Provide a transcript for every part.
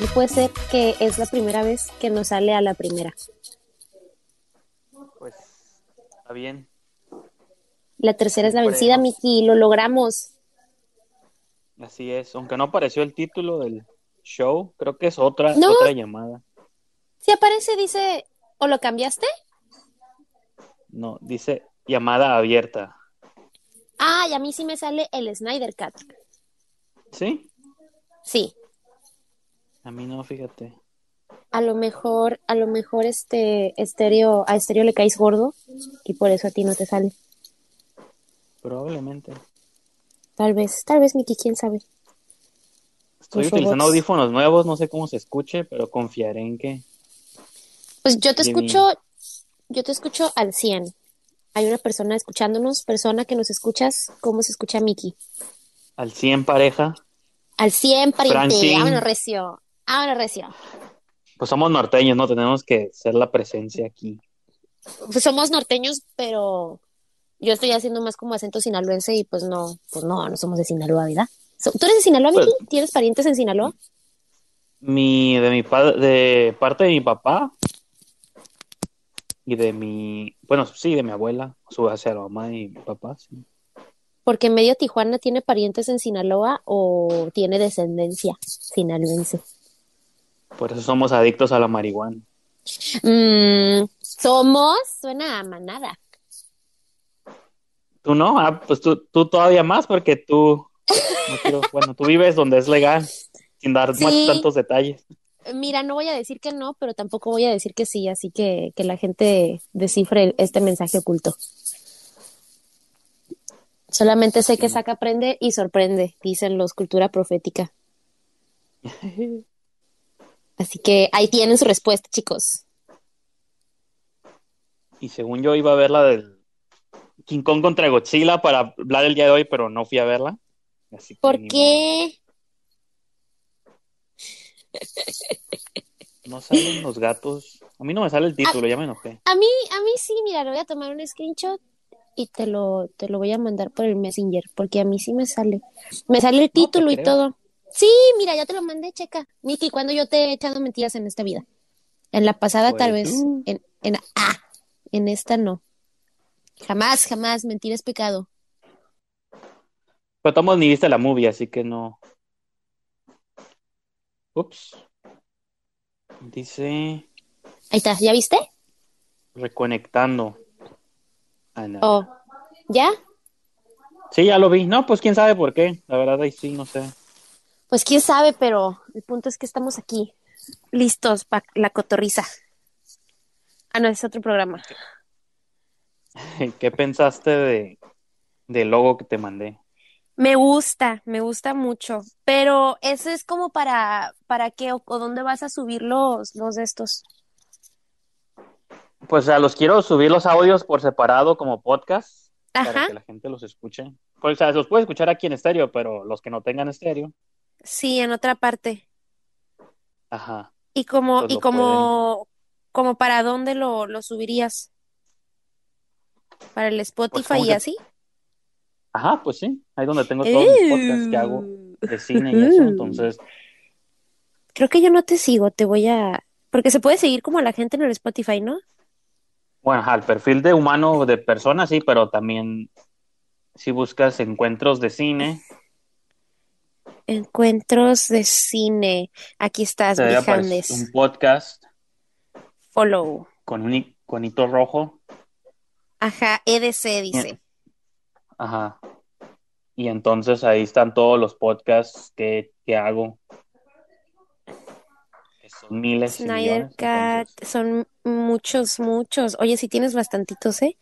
Y puede ser que es la primera vez que nos sale a la primera. Pues está bien. La tercera es la vencida. Miki. Lo logramos. Así es. Aunque no apareció el título del show, creo que es otra, No. otra llamada. Si aparece, dice, ¿o lo cambiaste? No, dice llamada abierta. Ah, y a mí sí me sale el Snyder Cat. ¿Sí? Sí. A mí no, fíjate. A lo mejor, a lo mejor este estéreo, a estéreo le caes gordo y por eso a ti no te sale. Probablemente. Tal vez, tal vez, Miki, quién sabe. Estoy Los utilizando robots. audífonos nuevos, no sé cómo se escuche, pero confiaré en que. Pues yo te escucho, yo te escucho al 100. Hay una persona escuchándonos, persona que nos escuchas, ¿cómo se escucha Miki? Al 100 pareja, Al 100, pariente. Vámonos, recio. Vámonos, recio. pues somos norteños, ¿no? Tenemos que ser la presencia aquí. Pues somos norteños, pero yo estoy haciendo más como acento sinaloense y pues no, pues no, no somos de Sinaloa, ¿verdad? ¿Tú eres de Sinaloa, Pues- Miki? ¿Tienes parientes en Sinaloa? Mi, de mi padre, de parte de mi papá y de mi, bueno, sí, de mi abuela, su hacia la mamá y mi papá, sí. Porque medio Tijuana tiene parientes en Sinaloa o tiene descendencia sinaloense. Por eso somos adictos a la marihuana. Mm, somos, suena a manada. ¿Tú no? Ah, pues tú, tú todavía más porque tú, no quiero, bueno, tú vives donde es legal, sin dar más tantos detalles. Mira, no voy a decir que no, pero tampoco voy a decir que sí, así que que la gente descifre este mensaje oculto. Solamente sé que saca, aprende y sorprende, dicen los cultura profética. Así que ahí tienen su respuesta, chicos. Y según yo iba a ver la del King Kong contra Godzilla para hablar el día de hoy, pero no fui a verla. Así que ¿Por qué? No salen los gatos. A mí no me sale el título, ya me enojé. A mí, a mí sí, mira, le voy a tomar un screenshot y te lo, te lo voy a mandar por el Messenger, porque a mí sí me sale. Me sale el título y todo. Sí, mira, ya te lo mandé, checa. Miki, cuando yo te he echado mentiras en esta vida? En la pasada tal Pues vez, tú. en, en, ah, en esta no. Jamás, jamás, mentir es pecado. Pero todos ni viste la movie, así que no. Ups. Dice Ahí está, ¿ya viste? reconectando. Ah, no. Oh, ¿ya? Sí, ya lo vi. No, pues quién sabe por qué. La verdad, ahí sí, no sé. Pues quién sabe, pero el punto es que estamos aquí, listos para la cotorriza. Ah, no, es otro programa. ¿Qué pensaste de del logo que te mandé? Me gusta, me gusta mucho, pero ese es como para, ¿para qué o, o dónde vas a subir los, los de estos? Pues o sea, los quiero subir los audios por separado como podcast para Ajá, que la gente los escuche. Pues, o sea, los puede escuchar aquí en estéreo, pero los que no tengan estéreo, sí, en otra parte. ajá. Y como, Pues y como, como para dónde lo, lo subirías? ¿Para el Spotify como y que- así? Ajá, pues sí, ahí donde tengo todos mis podcasts que hago de cine y eso, entonces, Creo que yo no te sigo, te voy a... Porque se puede seguir como la gente en el Spotify, ¿no? bueno, ajá, el perfil de humano de persona sí, pero también si buscas encuentros de cine, Encuentros de cine. Aquí estás, aparecer this. un podcast Follow. con un iconito rojo, Ajá, EDC dice. ajá. Y entonces ahí están todos los podcasts que, que hago. Que son miles Snyder. Cat, son muchos, muchos. Oye, si tienes bastantitos, ¿eh?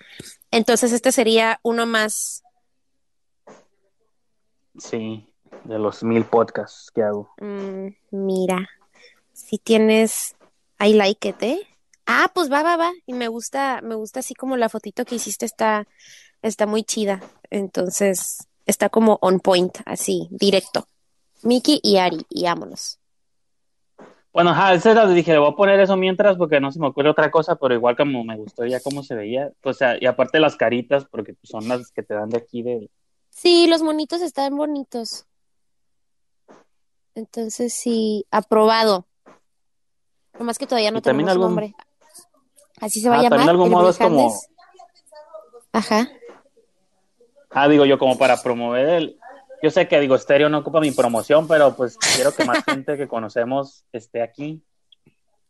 Entonces este sería uno más. sí, de los mil podcasts que hago. Mm, mira, si tienes, I like it, ¿eh? Ah, pues va, va, va. Y me gusta, me gusta así como la fotito que hiciste está, está muy chida. Entonces, está como on point, así, directo. Mickey y Ari, y vámonos. Bueno, ajá, esa era, dije, le voy a poner eso mientras porque no se me ocurre otra cosa, pero igual como me gustó ya cómo se veía, o sea, y aparte las caritas, porque son las que te dan de aquí de, Sí, los monitos están bonitos. Entonces sí, aprobado. Nomás que todavía no tenemos algún- nombre. Así se va a Ah, llamar. también de algún modo es como-. Ajá. Ah, digo yo, como para promover el... Yo sé que, digo, Stereo no ocupa mi promoción, pero pues quiero que más gente que conocemos esté aquí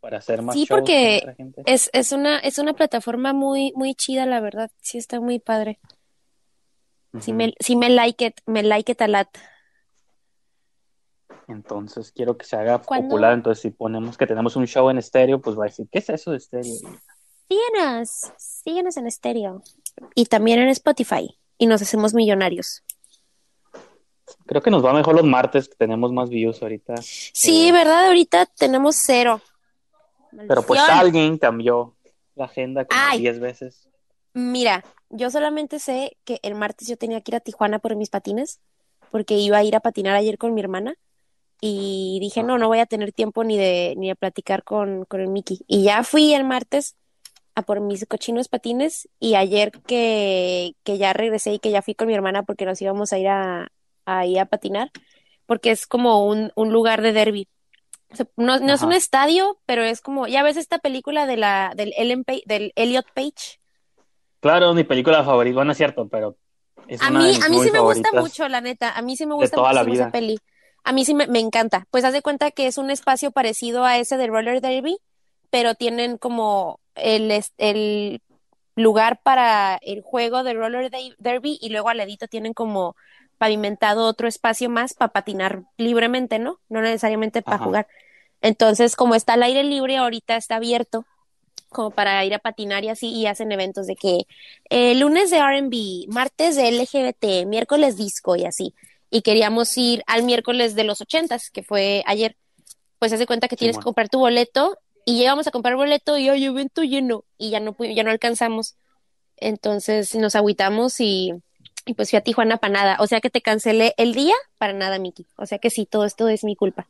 para hacer más Sí, shows porque gente. es, es una, es una plataforma muy, muy chida, la verdad. Sí está muy padre. Sí Ujú. me, sí me like it, me like it a lot. Entonces quiero que se haga ¿Cuándo? popular. Entonces, si ponemos que tenemos un show en estéreo, pues va a decir, ¿qué es eso de estéreo? Síguenos, síguenos en estéreo. Y también en Spotify. Y nos hacemos millonarios. Creo que nos va mejor los martes, que tenemos más views ahorita. Sí, Eh, ¿verdad? Ahorita tenemos cero. Pero pues alguien cambió la agenda como Ay. 10 veces. Mira, yo solamente sé que el martes yo tenía que ir a Tijuana por mis patines, porque iba a ir a patinar ayer con mi hermana y dije, no, no voy a tener tiempo ni de, ni de platicar con, con el Mickey. Y ya fui el martes a por mis cochinos patines y ayer que, que ya regresé y que ya fui con mi hermana porque nos íbamos a ir a, a, ir a patinar, porque es como un, un lugar de derby. O sea, no, no es un estadio, pero es como, ya ves esta película de la, del, Ellen Pa- del Elliot Page. Claro, mi película favorita, bueno, es cierto, pero es A una mí, de mis a mí sí me gusta mucho, la neta. A mí sí me gusta muchísimo esa peli. A mí sí me, me encanta. Pues haz de cuenta que es un espacio parecido a ese de Roller Derby, pero tienen como el, el lugar para el juego de Roller de- Derby y luego al ladito tienen como pavimentado otro espacio más para patinar libremente, ¿no? No necesariamente para Ajá. jugar. Entonces, como está al aire libre, ahorita está abierto como para ir a patinar y así, y hacen eventos de que eh, lunes de R&B, martes de LGBT, miércoles disco y así. Y queríamos ir al miércoles de los ochentas, que fue ayer. Pues haz de cuenta que tienes que comprar tu boleto y llegamos a comprar boleto y hoy evento lleno y ya no ya no alcanzamos. Entonces nos agüitamos y, y pues fui a Tijuana para nada. O sea que te cancelé el día para nada, Miki. O sea que sí, todo esto es mi culpa.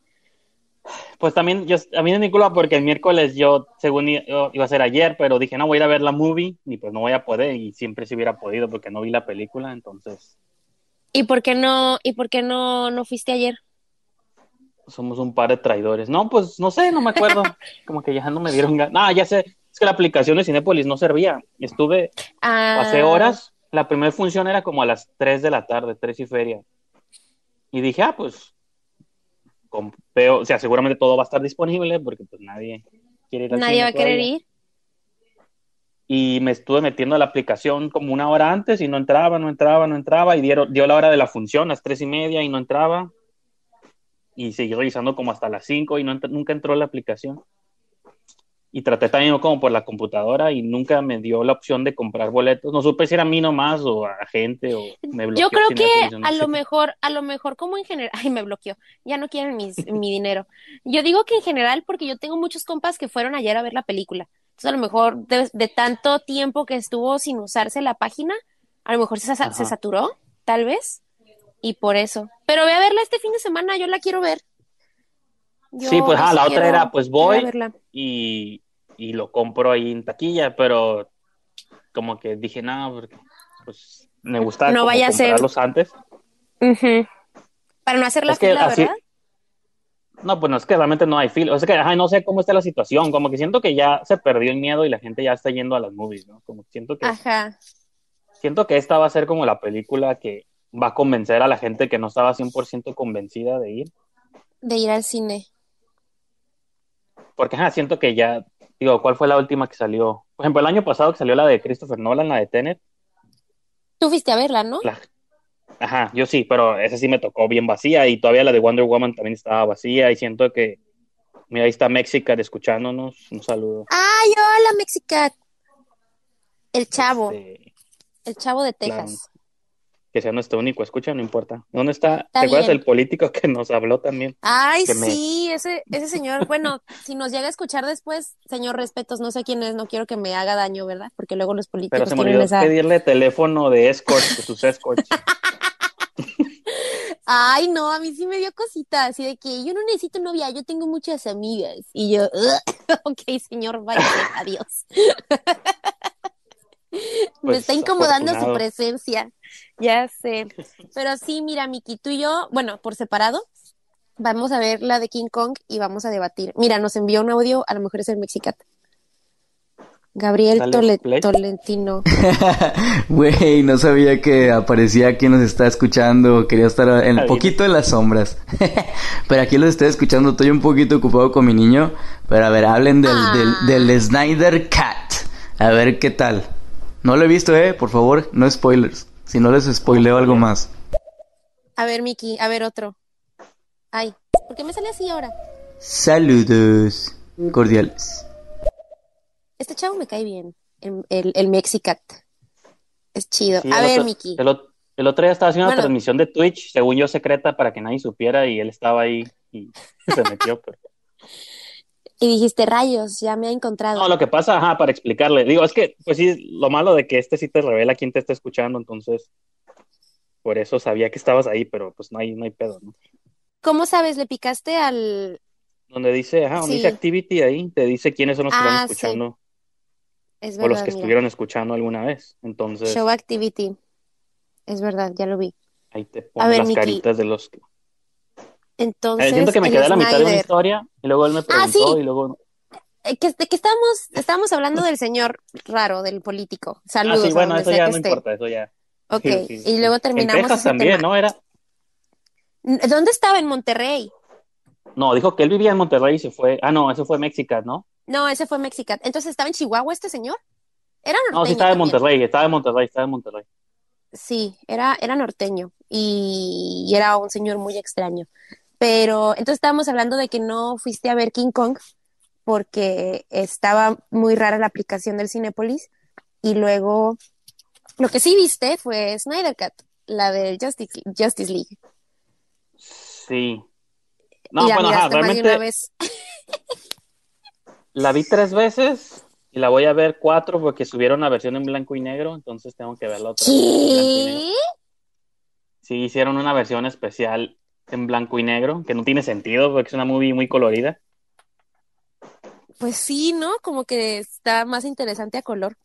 Pues también, yo, a mí no es mi culpa porque el miércoles yo, según yo, iba a ser ayer, pero dije, no, voy a ir a ver la movie y pues no voy a poder y siempre si hubiera podido porque no vi la película, entonces ¿Y por qué no, y por qué no, no fuiste ayer? somos un par de traidores. No, pues no sé, no me acuerdo, como que ya no me dieron ganas. No, ya sé, es que la aplicación de Cinépolis no servía. Estuve, Ah, pasé horas, la primera función era como a las 3 de la tarde, 3 y feria. Y dije, ah, pues, o sea, seguramente todo va a estar disponible porque pues nadie quiere ir al Nadie cine va a querer ir. Y me estuve metiendo a la aplicación como una hora antes y no entraba, no entraba, no entraba y dieron, dio la hora de la función, las tres y media y no entraba y seguí revisando como hasta las cinco y no ent- nunca entró la aplicación y traté también como por la computadora y nunca me dio la opción de comprar boletos, no supe si era a mí nomás o a gente o me bloqueó Yo creo que no a sé. lo mejor, a lo mejor como en general, ay, me bloqueó, ya no quieren mis, mi dinero. Yo digo que en general porque yo tengo muchos compas que fueron ayer a ver la película. Entonces a lo mejor de, de tanto tiempo que estuvo sin usarse la página, a lo mejor se, saturó, tal vez, y por eso. Pero voy a verla este fin de semana, yo la quiero ver. Yo Sí, pues, ah, la otra era, pues, voy. y, y lo compro ahí en taquilla, pero como que dije, no, porque pues me gusta No vaya a ser- comprarlos antes. Para no hacer la Es que fila, así- ¿verdad? No, pues no, es que realmente no hay fila. O sea que ajá, no sé cómo está la situación. Como que siento que ya se perdió el miedo y la gente ya está yendo a las movies, ¿no? Como que siento que, Ajá. siento que esta va a ser como la película que va a convencer a la gente que no estaba 100% convencida de ir. De ir al cine. Porque ajá, siento que ya, digo, ¿cuál fue la última que salió? Por ejemplo, el año pasado que salió la de Christopher Nolan, la de Tenet. Tú fuiste a verla, ¿no? la- Ajá, yo sí, pero esa sí me tocó bien vacía y todavía la de Wonder Woman también estaba vacía y siento que, mira, ahí está Mexican escuchándonos. Un saludo. Ay, hola, Mexicat. El chavo, Este, el chavo de. Texas. Que sea nuestro único escucha, no importa. ¿Dónde está? Está ¿Te acuerdas del político que nos habló también? Ay, que me- sí, ese, ese señor, bueno, si nos llega a escuchar después, señor respetos, no sé quién es, no quiero que me haga daño, ¿verdad? Porque luego los Pero políticos se me olvidó esa... pedirle teléfono de escort, de sus escorts. Ay, no, a mí sí me dio cosita, así de que yo no necesito novia, yo tengo muchas amigas. Y yo, ok, señor, vaya, adiós. me Pues, está incomodando su presencia, ya sé. Pero sí, mira, Miki, tú y yo, bueno, por separado, Vamos a ver la de King Kong y vamos a debatir. Mira, nos envió un audio, a lo mejor es el Mexicat. Gabriel Tole- play. Tolentino. Güey, no sabía que aparecía quien nos está escuchando. Quería estar en Ahí. poquito en las sombras. pero aquí los estoy escuchando. Estoy un poquito ocupado con mi niño. Pero a ver, hablen del, Ah. del, del Snyder Cat. A ver qué tal. No lo he visto, eh. Por favor, no spoilers. Si no les spoileo algo más. A ver, Miki, a ver otro. Ay, ¿por qué me sale así ahora? Saludos cordiales. Este chavo me cae bien. El, el, el Mexicat. Es chido. Sí, a ver, otro- Miki. El, el otro día estaba haciendo Bueno. una transmisión de Twitch, según yo secreta, para que nadie supiera, y él estaba ahí y se metió. Pero... Y dijiste, rayos, ya me ha encontrado. No, lo que pasa, ajá, para explicarle. Digo, es que, pues sí, lo malo de que este sí te revela quién te está escuchando, entonces, por eso sabía que estabas ahí, pero pues no hay, no hay pedo, ¿no? ¿Cómo sabes? ¿Le picaste al...? Donde dice, ajá, donde Sí. dice activity ahí, te dice quiénes son los que Ah, están sí. escuchando Es o los verdad, que mira. estuvieron escuchando alguna vez. Entonces, Show Activity. Es verdad, ya lo vi. ahí te ponen las caritas de los que... Entonces, Eh, siento que me quedé a la mitad de una historia y luego él me Ah, preguntó sí. y luego... Eh, que- ¿De qué estábamos? Estábamos hablando del señor raro, del político. Saludos ah, sí, bueno, eso ya que no esté. importa, eso ya... Ok, sí, sí, y luego terminamos En Texas ese también, tema. ¿no? Era... ¿Dónde estaba? En Monterrey. No, dijo que él vivía en Monterrey y se fue... Ah, no, eso fue México, ¿no? No, ese fue Mexicat. Entonces, ¿estaba en Chihuahua este señor? Era norteño No, sí estaba en. Monterrey, estaba en Monterrey, estaba en Monterrey. Sí, era, era norteño y, y era un señor muy extraño. Pero entonces estábamos hablando de que no fuiste a ver King Kong porque estaba muy rara la aplicación del Cinépolis y luego lo que sí viste fue Snyder Cut, la del Justice, Justice League. Sí. No, y la bueno, ajá, de una realmente vez. la vi tres veces y la voy a ver cuatro porque subieron la versión en blanco y negro, entonces tengo que verla otra vez en blanco y negro. ¿Qué? Sí, hicieron una versión especial en blanco y negro, que no tiene sentido porque es una movie muy colorida. Pues sí, ¿no? Como que está más interesante a color.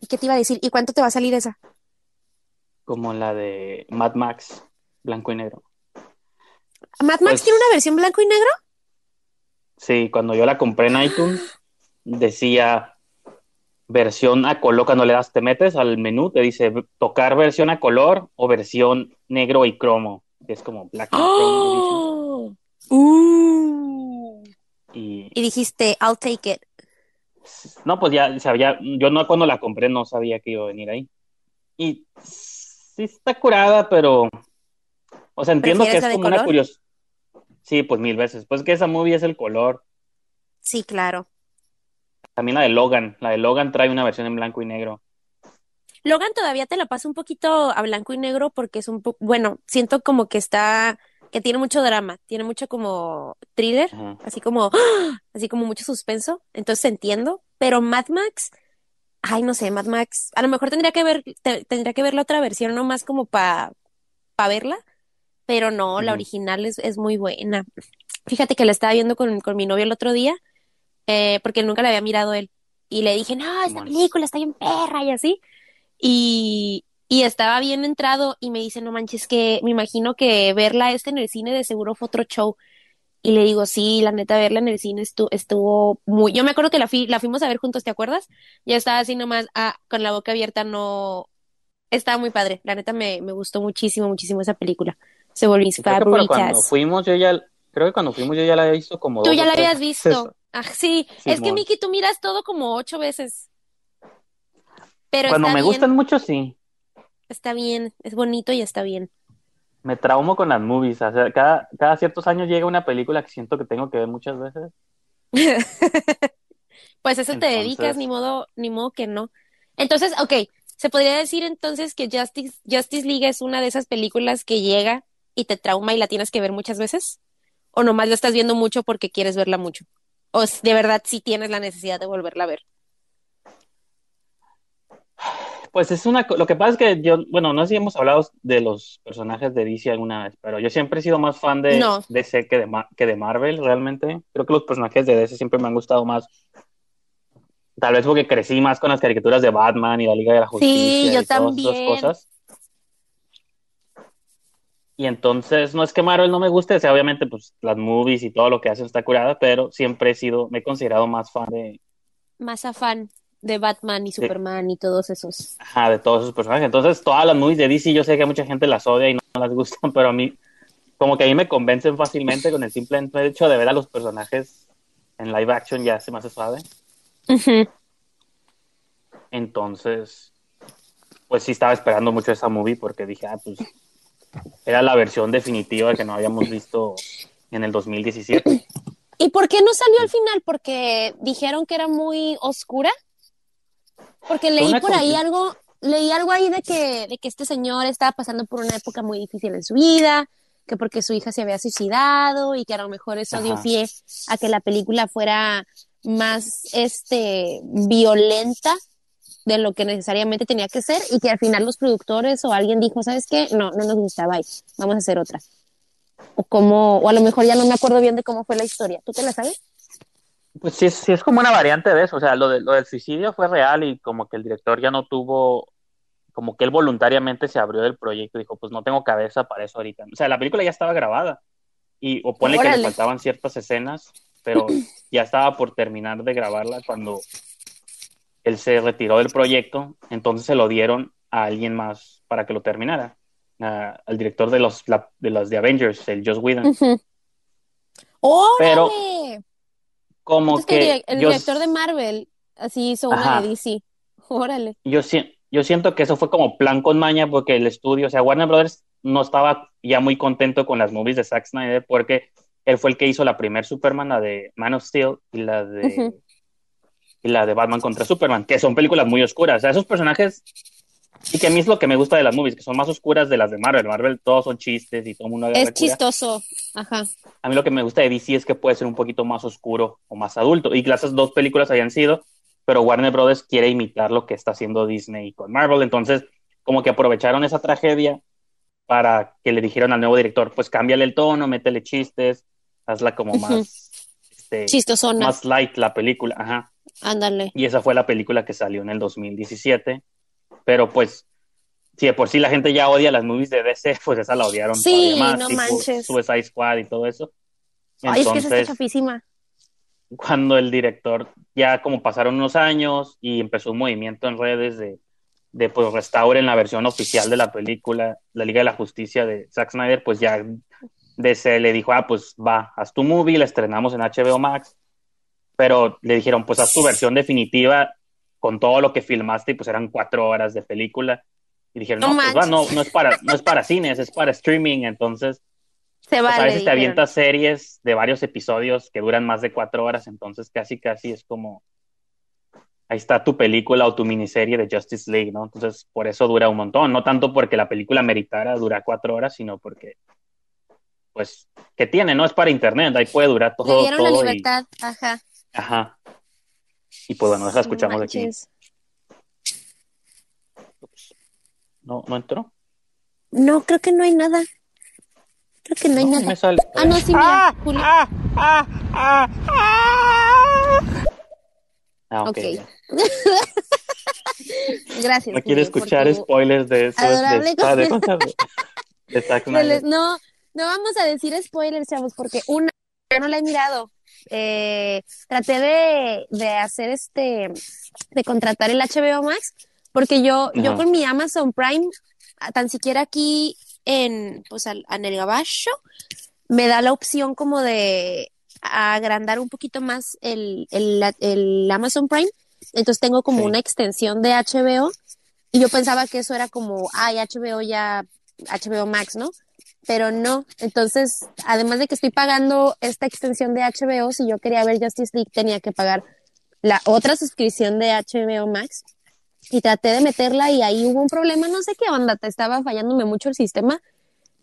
¿Y qué te iba a decir? ¿Y cuánto te va a salir esa? como la de Mad Max, blanco y negro. ¿Mad Max Pues- tiene una versión blanco y negro? Sí, cuando yo la compré en iTunes, decía versión a color, cuando le das, te metes al menú, te dice tocar versión a color o versión negro y cromo, es como Black. ¡Oh! ¡Uh! Y Y dijiste, I'll take it. no, pues ya sabía, yo no cuando la compré no sabía que iba a venir ahí. Y sí está curada, pero, o sea, entiendo que ¿Prefieres es como una color? curiosidad. Sí, pues mil veces. Pues que esa movie es el color. Sí, claro. También la de Logan. La de Logan trae una versión en blanco y negro. Logan todavía te la paso un poquito a blanco y negro porque es un poco, bueno, siento como que está, que tiene mucho drama, tiene mucho como thriller, así como, ¡ah! así como mucho suspenso, entonces entiendo, pero Mad Max, ay, no sé, Mad Max, a lo mejor tendría que ver, te- tendría que ver la otra versión nomás como para pa verla, pero no, la original es, es muy buena. Fíjate que la estaba viendo con, con mi novio el otro día, eh, porque nunca la había mirado él, y le dije, no, esta película está bien perra y así, y, y estaba bien entrado y me dice, no manches, que me imagino que verla este en el cine de seguro fue otro show. Y le digo, sí, la neta, verla en el cine estuvo, estuvo muy... Yo me acuerdo que la, fui, la fuimos a ver juntos, ¿te acuerdas? Ya estaba así nomás, ah, con la boca abierta, no... Estaba muy padre, la neta me, me gustó muchísimo, muchísimo esa película. Se volvió mis para cuando favoritas. fuimos yo ya, creo que cuando fuimos yo ya la había visto como Tú dos ya la habías visto. Ah, sí, es que. Miki, tú miras todo como ocho veces. Pero Cuando me bien, gustan mucho, sí. está bien, es bonito y está bien. Me traumo con las movies. O sea, cada, cada ciertos años llega una película que siento que tengo que ver muchas veces. Pues eso te dedicas, ni modo, ni modo que no. Entonces, ok, se podría decir entonces que Justice, Justice League es una de esas películas que llega y te trauma y la tienes que ver muchas veces. O nomás la estás viendo mucho porque quieres verla mucho. O de verdad sí tienes la necesidad de volverla a ver. Pues es una. Lo que pasa es que yo, bueno, no sé si hemos hablado de los personajes de DC alguna vez, pero yo siempre he sido más fan de No. DC que de, que de Marvel, realmente. Creo que los personajes de DC siempre me han gustado más. Tal vez porque crecí más con las caricaturas de Batman y la Liga de la Justicia Sí, yo y todas esas también. cosas. Y entonces, no es que Marvel no me guste, o sea, obviamente, pues las movies y todo lo que hacen está curada, pero siempre he sido, me he considerado más fan de, Más afán de Batman y Superman y todos esos. ajá, de todos esos personajes. Entonces, todas las movies de DC, yo sé que mucha gente las odia y no las gustan, pero a mí, como que a mí me convencen fácilmente con el simple hecho de ver a los personajes en live action, ya se me hace suave. Entonces, pues sí estaba esperando mucho esa movie porque dije, ah, pues era la versión definitiva que no habíamos visto en el 2017. ¿Y por qué no salió al final? Porque dijeron que era muy oscura. Porque leí por ahí algo, leí algo ahí de que, de que este señor estaba pasando por una época muy difícil en su vida, que porque su hija se había suicidado y que a lo mejor eso dio pie a que la película fuera más este violenta de lo que necesariamente tenía que ser y que al final los productores o alguien dijo, ¿sabes qué? No, no nos gustaba ahí, vamos a hacer otra. O como, o a lo mejor ya no me acuerdo bien de cómo fue la historia. ¿Tú te la sabes? Pues sí, es- sí es como una variante de eso, o sea, lo, de, lo del suicidio fue real y como que el director ya no tuvo, como que él voluntariamente se abrió del proyecto y dijo, pues no tengo cabeza para eso ahorita. O sea, la película ya estaba grabada y o ponle que le faltaban ciertas escenas, pero ya estaba por terminar de grabarla cuando él se retiró del proyecto, entonces se lo dieron a alguien más para que lo terminara, a- al director de los, la- de los de Avengers, el Joss Whedon. Pero ¡Órale! Como que el, yo- director de Marvel así hizo una Ajá. de DC. Órale. yo, si- yo siento que eso fue como plan con maña porque el estudio, o sea, Warner Brothers no estaba ya muy contento con las movies de Zack Snyder porque él fue el que hizo la primer Superman, la de Man of Steel y la de y la de Batman contra Superman, que son películas muy oscuras. O sea, esos personajes y que a mí es lo que me gusta de las movies, que son más oscuras de las de Marvel. Marvel todos son chistes y todo el mundo Es chistoso. Ajá. A mí lo que me gusta de DC es que puede ser un poquito más oscuro o más adulto. Y que esas dos películas hayan sido, pero Warner Brothers quiere imitar lo que está haciendo Disney con Marvel. Entonces, como que aprovecharon esa tragedia para que le dijeron al nuevo director, pues cámbiale el tono, métele chistes, hazla como más, este, Chistosona. más light la película. Ajá. Ándale. Y esa fue la película que salió en el 2017. Pero pues, si de por sí la gente ya odia las movies de DC, pues esa la odiaron Sí, todavía más. no tipo manches. Suicide Squad y todo eso. Ay, es que esa está chafísima. cuando el director, ya como pasaron unos años y empezó un movimiento en redes de, de pues restauren la versión oficial de la película, la Liga de la Justicia de Zack Snyder, pues ya DC le dijo, ah, pues va, haz tu movie, la estrenamos en HBO Max, pero le dijeron, pues haz tu versión definitiva con todo lo que filmaste y pues eran cuatro horas de película. Y dijeron, No no, pues va, no, no es para, no es para cines, es para streaming, entonces Se pues, vale. a veces te dijeron. avientas series de varios episodios que duran más de cuatro horas, entonces casi casi es como ahí está tu película o tu miniserie de Justice League, ¿no? Entonces por eso dura un montón, no tanto porque la película meritara durar cuatro horas, sino porque pues que tiene, no es para internet, ahí puede durar todo, Le dieron la todo y libertad. Ajá. ajá. Y pues bueno, esa escuchamos No aquí. No, no entró. No, creo que no hay nada. Creo que no hay No, nada. me sale. Ah, no, sí, mira. Julio. Ah, ok. Ok. ya. Gracias. No por escuchar tu- spoilers de eso. adorable de, de, de. No, no vamos a decir spoilers, chavos, porque una, yo no la he mirado. Eh, traté de, de hacer este, de contratar el HBO Max, porque yo, yo con mi Amazon Prime, tan siquiera aquí en, pues, al- en el gabacho, me da la opción como de agrandar un poquito más el, el, el Amazon Prime. Entonces tengo como Sí. una extensión de HBO y yo pensaba que eso era como, ay, HBO ya, HBO Max, ¿no? Pero no. Entonces, además de que estoy pagando esta extensión de HBO, si yo quería ver Justice League tenía que pagar la otra suscripción de HBO Max y traté de meterla y ahí hubo un problema, no sé qué onda, estaba fallándome mucho el sistema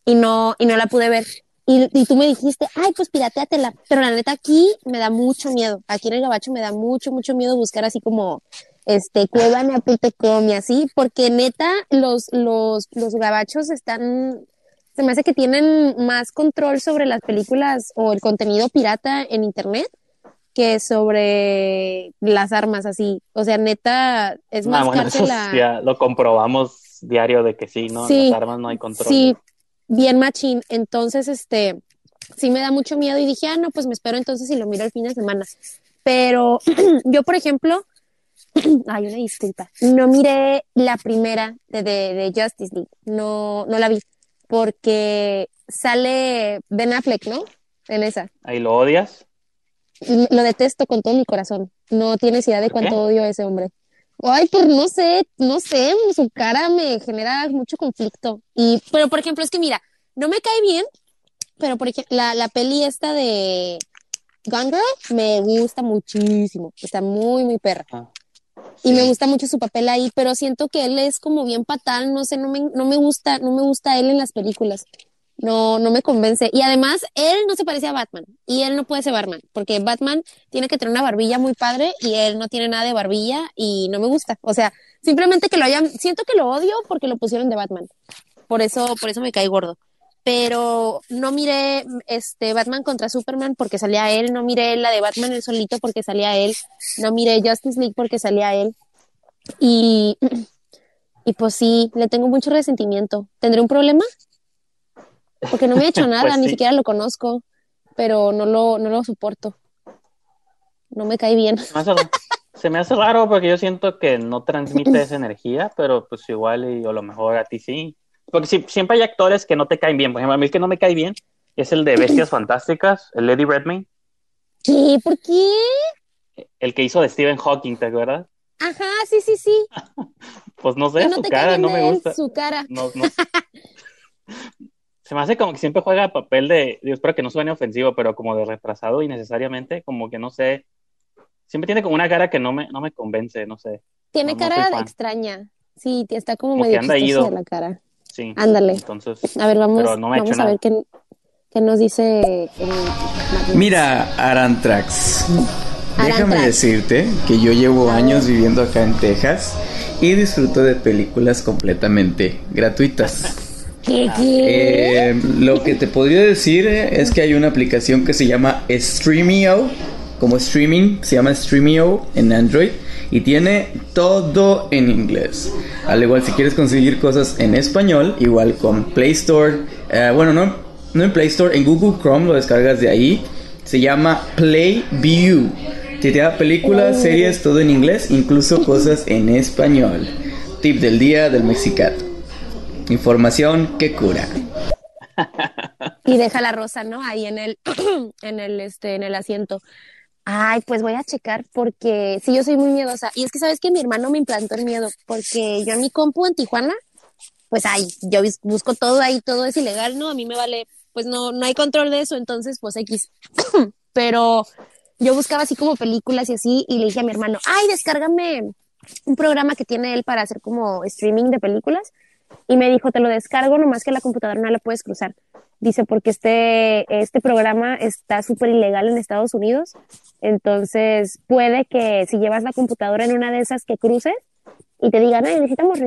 y no, y no la pude ver. Y, y tú me dijiste, ay, pues pirateatela. Pero la neta aquí me da mucho miedo. Aquí en el gabacho me da mucho, mucho miedo buscar así como, este, cuevana.com y así, porque neta, los, los, los gabachos están, se me hace que tienen más control sobre las películas o el contenido pirata en internet que sobre las armas así. O sea, neta, es Ah, más bueno, eso la... ya lo comprobamos diario de que sí, ¿no? Sí, Las armas no hay control. Sí, bien machín. Entonces, este, sí me da mucho miedo y dije, ah, no, pues me espero entonces y lo miro el fin de semana. Pero yo, por ejemplo, ay, una disculpa, no miré la primera de, de, de Justice League, no, no la vi, porque sale Ben Affleck, ¿no? En esa. ¿Ahí lo odias? Lo detesto con todo mi corazón. No tienes idea de cuánto odio a ese hombre. Ay, pues no sé, no sé, su cara me genera mucho conflicto. Y, pero por ejemplo, es que mira, no me cae bien, pero por ejemplo, la, la peli esta de Gone Girl me gusta muchísimo. Está muy, muy perra. Ah, Y me gusta mucho su papel ahí, pero siento que él es como bien patán, no sé, no me, no me gusta, no me gusta él en las películas. No, no me convence. Y además, él no se parece a Batman. Y él no puede ser Batman. Porque Batman tiene que tener una barbilla muy padre y él no tiene nada de barbilla y no me gusta. O sea, simplemente que lo hayan, siento que lo odio porque lo pusieron de Batman. Por eso, por eso me cae gordo. Pero no miré este Batman contra Superman porque salía él, no miré la de Batman el solito porque salía él, no miré Justice League porque salía él. Y, y pues sí, le tengo mucho resentimiento. ¿Tendré un problema? Porque no me ha hecho nada, Pues ni siquiera lo conozco, pero no lo, no lo soporto. No me cae bien. Se me, hace, se me hace raro porque yo siento que no transmite esa energía, pero pues igual y a lo mejor a ti sí. Porque si- siempre hay actores que no te caen bien. Por ejemplo, a mí el que no me cae bien es el de Bestias Fantásticas, el Eddie Redmayne, ¿Qué? ¿Por qué? el que hizo de Stephen Hawking, ¿te acuerdas? Ajá, sí, sí, sí. Pues no sé, Que no su cara no me él, gusta. su cara. No, no. Se me hace como que siempre juega papel de, yo espero que no suene ofensivo, pero como de retrasado innecesariamente, como que no sé. Siempre tiene como una cara que no me, no me convence, no sé. Tiene No, cara extraña. Sí, está como, Como que medio anda chistoso ido. de la cara. Sí. Ándale. Entonces, A ver, vamos, no vamos a ver qué, qué nos dice el Magnus. Mira, Arantrax. Déjame decirte que yo llevo años viviendo acá en Texas y disfruto de películas completamente gratuitas. ¿Qué, qué? Eh, lo que te podría decir eh, es que hay una aplicación que se llama Streamio, como streaming, se llama Streamio en Android y tiene todo en inglés. Al igual si quieres conseguir cosas en español, igual con Play Store, eh, bueno, no, no en Play Store, en Google Chrome lo descargas de ahí. Se llama Play View. Te da películas, series, todo en inglés, incluso cosas en español. Tip del día del Mexicato. Información que cura. Y deja la rosa, ¿no? Ahí en el, en el, este, en el asiento. Ay, pues voy a checar porque sí, yo soy muy miedosa. Y es que sabes que mi hermano me implantó el miedo porque yo en mi compu en Tijuana, pues ay, yo busco todo ahí, todo es ilegal, ¿no? A mí me vale, pues no, no hay control de eso, entonces pues X. Pero yo buscaba así como películas y así y le dije a mi hermano, ay, descárgame un programa que tiene él para hacer como streaming de películas. Y me dijo, te lo descargo, nomás que la computadora no la puedes cruzar. Dice, porque este, este programa está súper ilegal en Estados Unidos. Entonces, puede que si llevas la computadora en una de esas que cruces y te digan, ay, necesitamos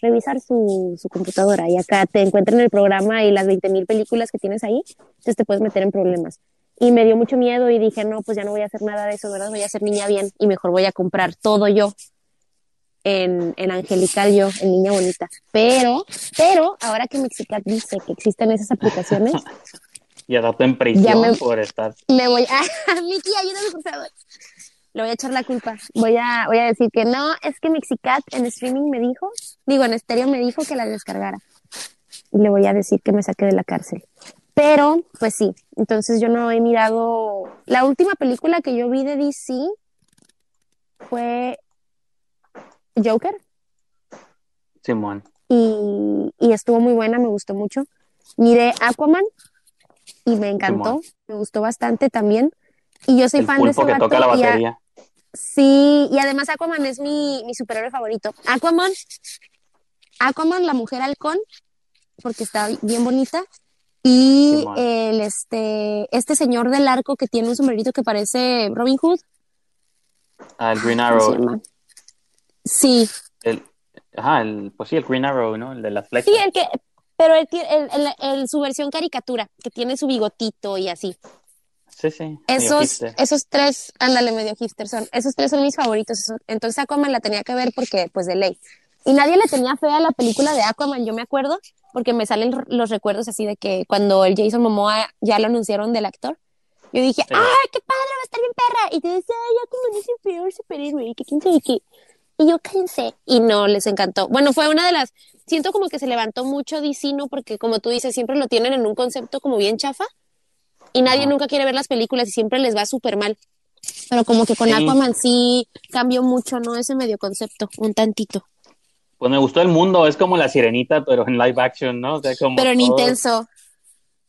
revisar su, su computadora y acá te encuentran el programa y las 20.000 películas que tienes ahí, entonces te puedes meter en problemas. Y me dio mucho miedo y dije, no, pues ya no voy a hacer nada de eso, ¿verdad? Voy a ser niña bien y mejor voy a comprar todo yo en, en Angelical yo, en Niña Bonita. Pero, pero, ahora que Mexicat dice que existen esas aplicaciones, y dato en prisión me- por estar. me voy a... Miki, ayúdame, por favor. Le voy a echar la culpa. Voy a, voy a decir que no, es que Mexicat en streaming me dijo, digo, en estéreo me dijo que la descargara. Y le voy a decir que me saque de la cárcel. Pero, pues sí, entonces yo no he mirado... La última película que yo vi de DC fue Joker. Simón. y, y estuvo muy buena, me gustó mucho. Miré Aquaman y me encantó, Simón. me gustó bastante también. Y yo soy El fan de ese pulpo que vato toca la y a- batería. sí, y además Aquaman es mi, mi superhéroe favorito. Aquaman, Aquaman, la mujer halcón, porque está bien bonita. Y el este, este señor del arco que tiene un sombrerito que parece Robin Hood. Ah, el Green ¿cómo se Arrow. Sí, El, ajá, el, pues sí, el Green Arrow, ¿no? El de las flechas. Sí, el que, pero el, que- el- el- el- su versión caricatura, que tiene su bigotito y así. Sí, sí. Esos, esos tres, ándale, medio hipster son. Esos tres son mis favoritos. Entonces Aquaman la tenía que ver porque, pues, de ley. Y nadie le tenía fe a la película de Aquaman, yo me acuerdo. porque me salen los recuerdos así de que cuando el Jason Momoa ya lo anunciaron del actor, yo dije, ¡ay, qué padre, va a estar bien perra! Y te decía, ay, ya como dice el peor superhéroe, que quién sabe qué. Y yo, cállense. Y no, les encantó. Bueno, fue una de las, siento como que se levantó mucho DC, ¿no? Porque como tú dices, siempre lo tienen en un concepto como bien chafa y nadie nunca quiere ver las películas y siempre les va súper mal. Pero como que con Aquaman sí cambió mucho, ¿no? Ese medio concepto, un tantito. Pues me gustó el mundo, es como la sirenita, pero en live action, ¿no? como pero en intenso.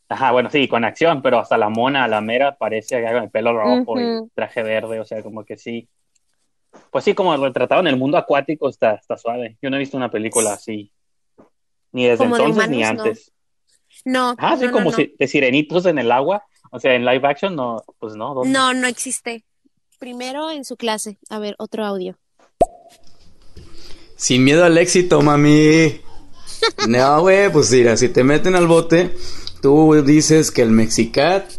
Ajá, bueno, sí, con acción, pero hasta la mona, la mera, parece con el pelo rojo y traje verde, o sea, como que sí. Pues sí, como retratado en el mundo acuático está, está suave. Yo no he visto una película así. Ni desde entonces ni antes. No. Ah, sí, como de sirenitos en el agua. O sea, en live action no, pues no. No, no existe. Primero en su clase. A ver, otro audio. Sin miedo al éxito, mami. No, güey, pues mira, si te meten al bote, tú dices que el Mexicat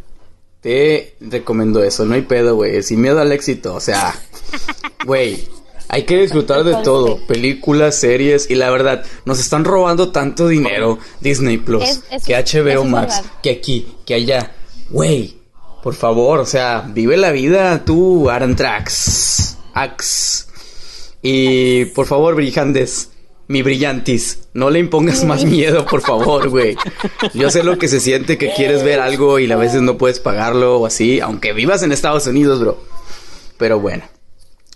te recomendó eso, no hay pedo, güey. Sin miedo al éxito, o sea, güey, hay que disfrutar de todo, películas, series y la verdad, nos están robando tanto dinero Disney Plus, que HBO Max, que aquí, que allá. Güey, por favor, o sea, vive la vida tú, Arantrax, Ax. Y por favor, Brillantes, mi brillantis, no le impongas más miedo, por favor, güey. Yo sé lo que se siente que quieres ver algo y a veces no puedes pagarlo o así, aunque vivas en Estados Unidos, bro. Pero bueno.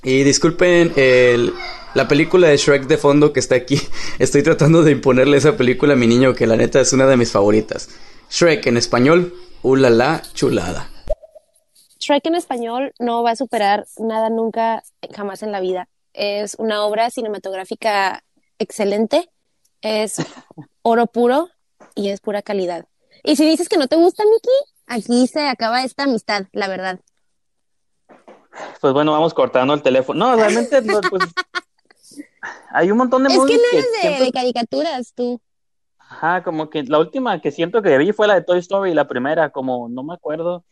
Y disculpen el, la película de Shrek de fondo que está aquí. Estoy tratando de imponerle esa película a mi niño que la neta es una de mis favoritas. Shrek en español, ulala, chulada. Shrek en español no va a superar nada nunca, jamás en la vida. Es una obra cinematográfica excelente, es oro puro y es pura calidad. Y si dices que no te gusta, Miki, aquí se acaba esta amistad, la verdad. Pues bueno, vamos cortando el teléfono. No, realmente, pues, hay un montón de Es que no eres de, caricaturas, tú. Ajá, como que la última que siento que vi fue la de Toy Story, la primera, como no me acuerdo.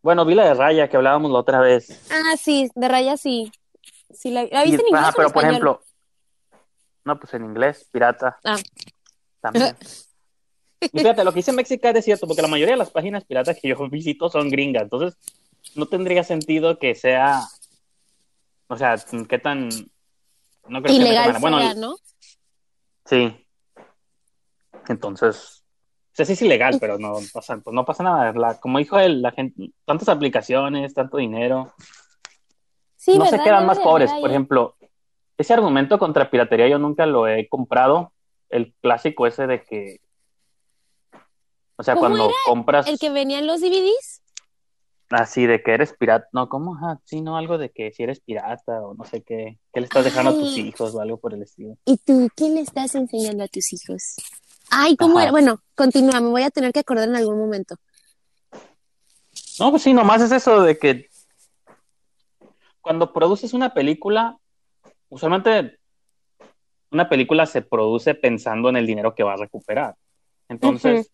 Bueno, vi la de Raya que hablábamos la otra vez. Ah, sí, de Raya sí. sí la, viste en inglés? pero por ejemplo, no, pues en inglés, pirata. Ah. También. Y fíjate, lo que dice México es cierto, porque la mayoría de las páginas piratas que yo visito son gringas, entonces no tendría sentido que sea, o sea, qué tan, no creo Ilegal que bueno, ¿no? Sí. Entonces, o sea, sí es ilegal, pero no pasa, pues no pasa nada. como dijo él, la gente, tantas aplicaciones, tanto dinero. Sí, no se quedan más pobres. Por ejemplo, ese argumento contra piratería yo nunca lo he comprado. El clásico ese de que. O sea, cuando compras. ¿El que venían los DVDs? Así de que eres pirata. No, ¿cómo? Ajá, sí, no, algo de que si eres pirata o no sé qué. ¿Qué le estás dejando a tus hijos o algo por el estilo? ¿Y tú qué le estás enseñando a tus hijos? Ay, ¿cómo era? Bueno, continúa, me voy a tener que acordar en algún momento. No, pues sí, nomás es eso de que cuando produces una película, usualmente una película se produce pensando en el dinero que va a recuperar. Entonces,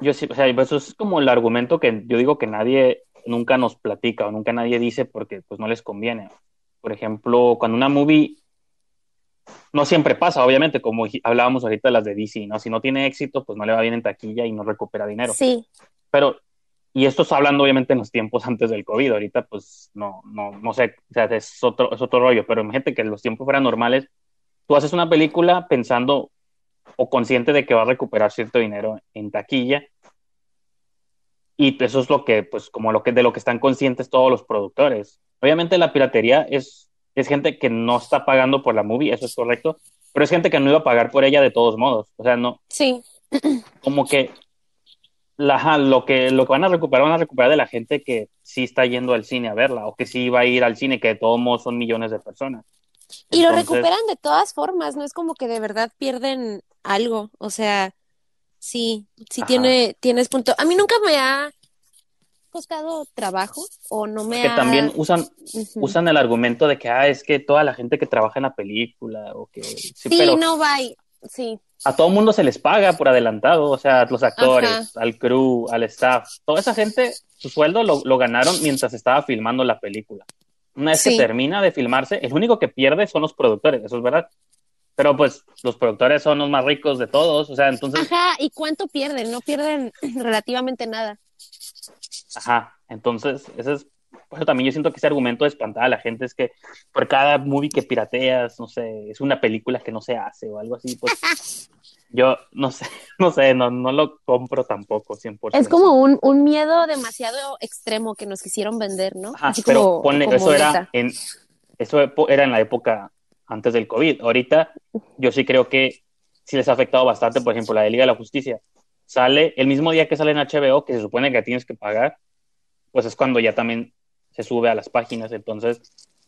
yo sí, o sea, eso es como el argumento que yo digo que nadie nunca nos platica o nunca nadie dice porque pues no les conviene. Por ejemplo, cuando una movie no siempre pasa, obviamente, como hablábamos ahorita de las de DC, ¿no? Si no tiene éxito, pues no le va bien en taquilla y no recupera dinero. Sí. Pero y esto está hablando obviamente en los tiempos antes del COVID, ahorita pues no, no, no sé, o sea, es otro, es otro rollo, pero imagínate que los tiempos fueran normales, tú haces una película pensando o consciente de que va a recuperar cierto dinero en taquilla y eso es lo que, pues como lo que, de lo que están conscientes todos los productores. Obviamente la piratería es, es gente que no está pagando por la movie, eso es correcto, pero es gente que no iba a pagar por ella de todos modos, o sea, no. Sí. Como que la, lo, que, lo que van a recuperar, van a recuperar de la gente que sí está yendo al cine a verla, o que sí va a ir al cine, que de todos modos son millones de personas. Y lo recuperan de todas formas, no es como que de verdad pierden algo, o sea, sí, sí tiene, tienes punto. A mí nunca me ha costado trabajo o no me que también usan usan el argumento de que ah es que toda la gente que trabaja en la película o que sí, sí no va sí a todo mundo se les paga por adelantado, o sea, a los actores, al crew, al staff, toda esa gente, su sueldo lo, ganaron mientras estaba filmando la película. Una vez que termina de filmarse, el único que pierde son los productores, eso es verdad. Pero pues los productores son los más ricos de todos, o sea, entonces, Ajá, ¿y cuánto pierden? No pierden relativamente nada. ajá, entonces, ese es, por eso también yo siento que ese argumento de espantar a la gente es que por cada movie que pirateas, no sé, es una película que no se hace o algo así, pues yo no sé, no sé, no, no lo compro tampoco 100%. Es como un, un miedo demasiado extremo que nos quisieron vender, ¿no? Ajá, Así pero como- ponle, como eso era en eso era en la época antes del COVID. Ahorita yo sí creo que sí les ha afectado bastante, por ejemplo, la de Liga de la Justicia. Sale el mismo día que sale en HBO, que se supone que tienes que pagar, pues es cuando ya también se sube a las páginas. Entonces,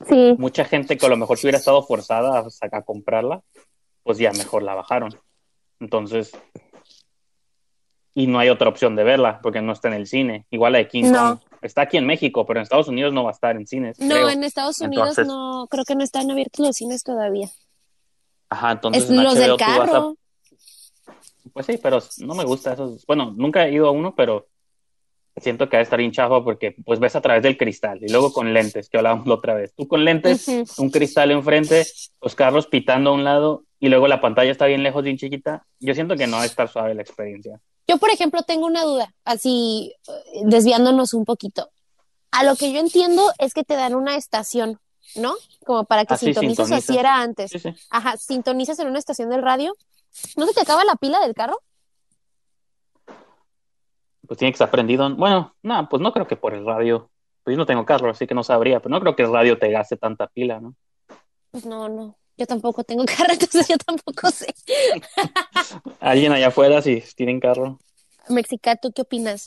Sí, mucha gente que a lo mejor si hubiera estado forzada a, a comprarla, pues ya mejor la bajaron. Entonces, y no hay otra opción de verla porque no está en el cine. Igual la de King No. Kong está aquí en México, pero en Estados Unidos no va a estar en cines. no, creo. en Estados Unidos Entonces- no, creo que no están abiertos los cines todavía. Ajá, entonces Es en los del HBO a- carro. Pues sí, pero no me gusta eso. Bueno, nunca he ido a uno, pero siento que va a estar bien chafa porque pues ves a través del cristal y luego con lentes, que hablábamos la otra vez. Tú con lentes, un cristal enfrente, los carros pitando a un lado y luego la pantalla está bien lejos, bien chiquita. Yo siento que no va a estar suave la experiencia. Yo, por ejemplo, tengo una duda, así eh, desviándonos un poquito. A lo que yo entiendo es que te dan una estación, ¿no? Como para que Ah, sintonices, o así era antes. Sí, sí. Ajá, sintonizas en una estación del radio. ¿No se te acaba la pila del carro? Pues tiene que estar prendido. Bueno, no, pues no creo que por el radio. Pues yo no tengo carro, así que no sabría, pero no creo que el radio te gaste tanta pila, ¿no? Pues no, no. Yo tampoco tengo carro, entonces yo tampoco sé. Alguien allá afuera, si tienen carro. Mexica, ¿tú qué opinas?